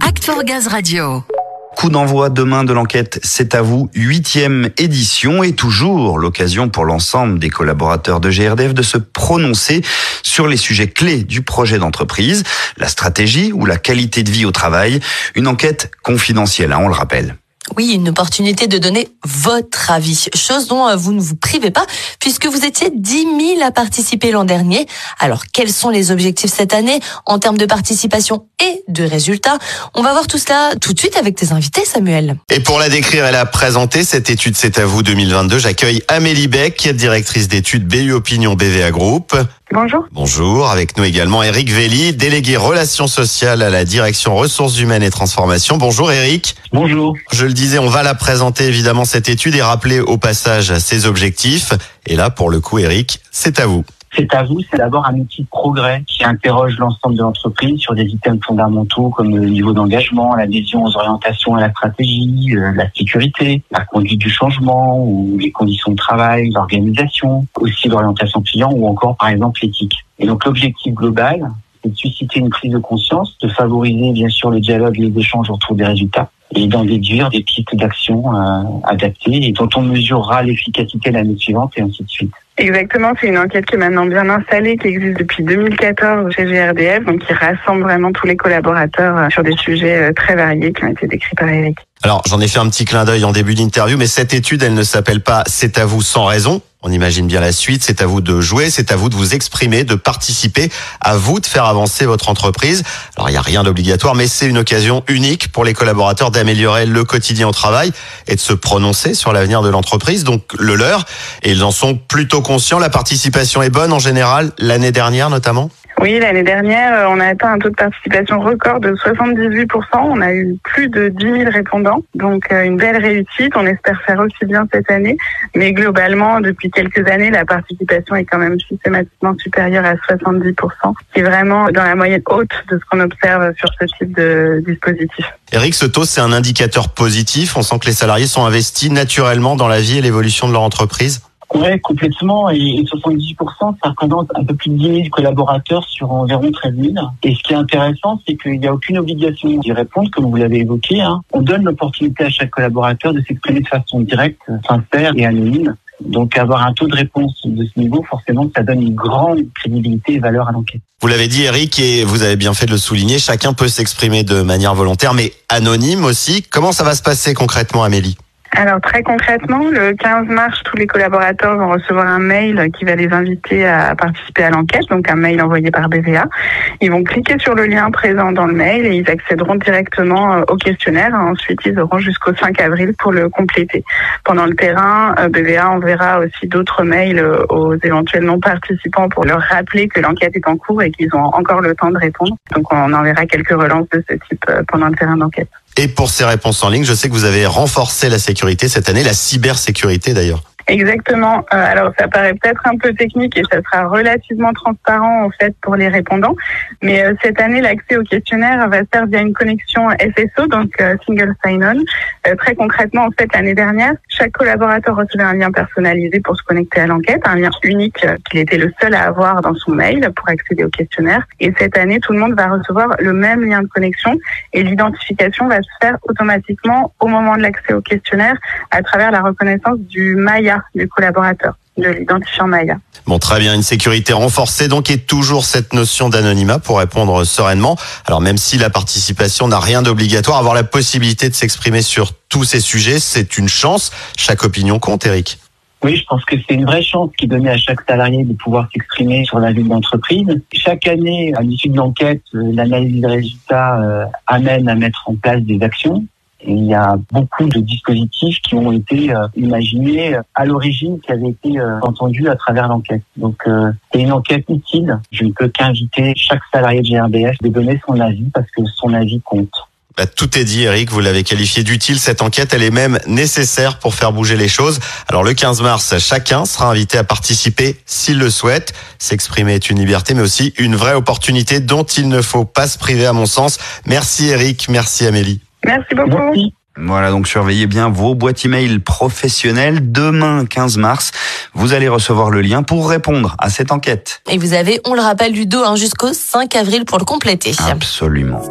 Act for Gaz Radio. Coup d'envoi demain de l'enquête C'est à vous, huitième édition et toujours l'occasion pour l'ensemble des collaborateurs de GRDF de se prononcer sur les sujets clés du projet d'entreprise, la stratégie ou la qualité de vie au travail. Une enquête confidentielle, hein, on le rappelle. Oui, une opportunité de donner votre avis, chose dont euh, vous ne vous privez pas, puisque vous étiez 10 000 à participer l'an dernier. Alors, quels sont les objectifs cette année en termes de participation et de résultats? On va voir tout cela tout de suite avec tes invités, Samuel. Et pour la décrire et la présenter, cette étude C'est à vous 2022, j'accueille Amélie Beck, directrice d'études BU Opinion BVA Group. Bonjour. Bonjour, avec nous également Eric Velli, délégué relations sociales à la direction ressources humaines et transformation. Bonjour Eric. Bonjour. Je le disais, on va la présenter évidemment cette étude et rappeler au passage ses objectifs. Et là, pour le coup, Eric, c'est à vous. C'est à vous, c'est d'abord un outil de progrès qui interroge l'ensemble de l'entreprise sur des items fondamentaux comme le niveau d'engagement, l'adhésion aux orientations à la stratégie, euh, la sécurité, la conduite du changement ou les conditions de travail, l'organisation, aussi l'orientation client ou encore par exemple l'éthique. Et donc l'objectif global, c'est de susciter une prise de conscience, de favoriser bien sûr le dialogue et les échanges autour des résultats et d'en déduire des pistes d'action euh, adaptées et dont on mesurera l'efficacité l'année suivante et ainsi de suite. Exactement, c'est une enquête qui est maintenant bien installée, qui existe depuis 2014 chez GRDF, donc qui rassemble vraiment tous les collaborateurs euh, sur des sujets euh, très variés qui ont été décrits par Eric. Alors, j'en ai fait un petit clin d'œil en début d'interview, mais cette étude, elle ne s'appelle pas C'est à vous sans raison. On imagine bien la suite. C'est à vous de jouer, c'est à vous de vous exprimer, de participer, à vous de faire avancer votre entreprise. Alors, il n'y a rien d'obligatoire, mais c'est une occasion unique pour les collaborateurs d'améliorer le quotidien au travail et de se prononcer sur l'avenir de l'entreprise, donc le leur. Et ils en sont plutôt conscients. La participation est bonne en général, l'année dernière notamment? Oui, l'année dernière, euh, on a atteint un taux de participation record de 78%. On a eu plus de 10 000 répondants, donc euh, une belle réussite. On espère faire aussi bien cette année. Mais globalement, depuis quelques années, la participation est quand même systématiquement supérieure à 70%, qui est vraiment dans la moyenne haute de ce qu'on observe sur ce type de dispositif. Eric, ce taux, c'est un indicateur positif. On sent que les salariés sont investis naturellement dans la vie et l'évolution de leur entreprise. Oui, complètement. Et 78%, ça représente un peu plus de 10 000 collaborateurs sur environ 13 000. Et ce qui est intéressant, c'est qu'il n'y a aucune obligation d'y répondre, comme vous l'avez évoqué. Hein. On donne l'opportunité à chaque collaborateur de s'exprimer de façon directe, sincère et anonyme. Donc avoir un taux de réponse de ce niveau, forcément, ça donne une grande crédibilité et valeur à l'enquête. Vous l'avez dit, Eric, et vous avez bien fait de le souligner, chacun peut s'exprimer de manière volontaire, mais anonyme aussi. Comment ça va se passer concrètement, Amélie? Alors très concrètement, le 15 mars, tous les collaborateurs vont recevoir un mail qui va les inviter à participer à l'enquête, donc un mail envoyé par BVA. Ils vont cliquer sur le lien présent dans le mail et ils accéderont directement euh, au questionnaire. Ensuite, ils auront jusqu'au 5 avril pour le compléter. Pendant le terrain, euh, BVA enverra aussi d'autres mails euh, aux éventuels non participants pour leur rappeler que l'enquête est en cours et qu'ils ont encore le temps de répondre. Donc on enverra quelques relances de ce type pendant le terrain d'enquête. Et pour ces réponses en ligne, je sais que vous avez renforcé la sécurité cette année, la cybersécurité d'ailleurs. Exactement. Euh, alors ça paraît peut-être un peu technique et ça sera relativement transparent en fait pour les répondants. Mais euh, cette année, l'accès au questionnaire va se faire via une connexion SSO, donc euh, Single Sign-On. très concrètement, en fait, l'année dernière, chaque collaborateur recevait un lien personnalisé pour se connecter à l'enquête, un lien unique qu'il était le seul à avoir dans son mail pour accéder au questionnaire. Et cette année, tout le monde va recevoir le même lien de connexion et l'identification va se faire automatiquement au moment de l'accès au questionnaire à travers la reconnaissance du Maya du collaborateur, de l'identifiant Maya. Bon, très bien, une sécurité renforcée donc et toujours cette notion d'anonymat pour répondre sereinement. Alors même si la participation n'a rien d'obligatoire, avoir la possibilité de s'exprimer sur tous ces sujets, c'est une chance. Chaque opinion compte, Eric. Oui, je pense que c'est une vraie chance qui est donnée à chaque salarié de pouvoir s'exprimer sur la vie de l'entreprise. Chaque année, à l'issue de l'enquête, euh, l'analyse des résultats euh, amène à mettre en place des actions il y a beaucoup de dispositifs qui ont été euh, imaginés euh, à l'origine, qui avaient été euh, entendus à travers l'enquête. Donc c'est une enquête utile. Je ne peux qu'inviter chaque salarié de GRDF de donner son avis parce que son avis compte. Bah, tout est dit, Eric. Vous l'avez qualifié d'utile. Cette enquête, elle est même nécessaire pour faire bouger les choses. Alors, le 15 mars, chacun sera invité à participer s'il le souhaite. S'exprimer est une liberté, mais aussi une vraie opportunité dont il ne faut pas se priver, à mon sens. Merci, Eric. Merci, Amélie. Merci beaucoup. Voilà, donc surveillez bien vos boîtes email professionnelles. Demain, 15 mars, vous allez recevoir le lien pour répondre à cette enquête. Et vous avez, on le rappelle, du dos hein, jusqu'au 5 avril pour le compléter. Absolument.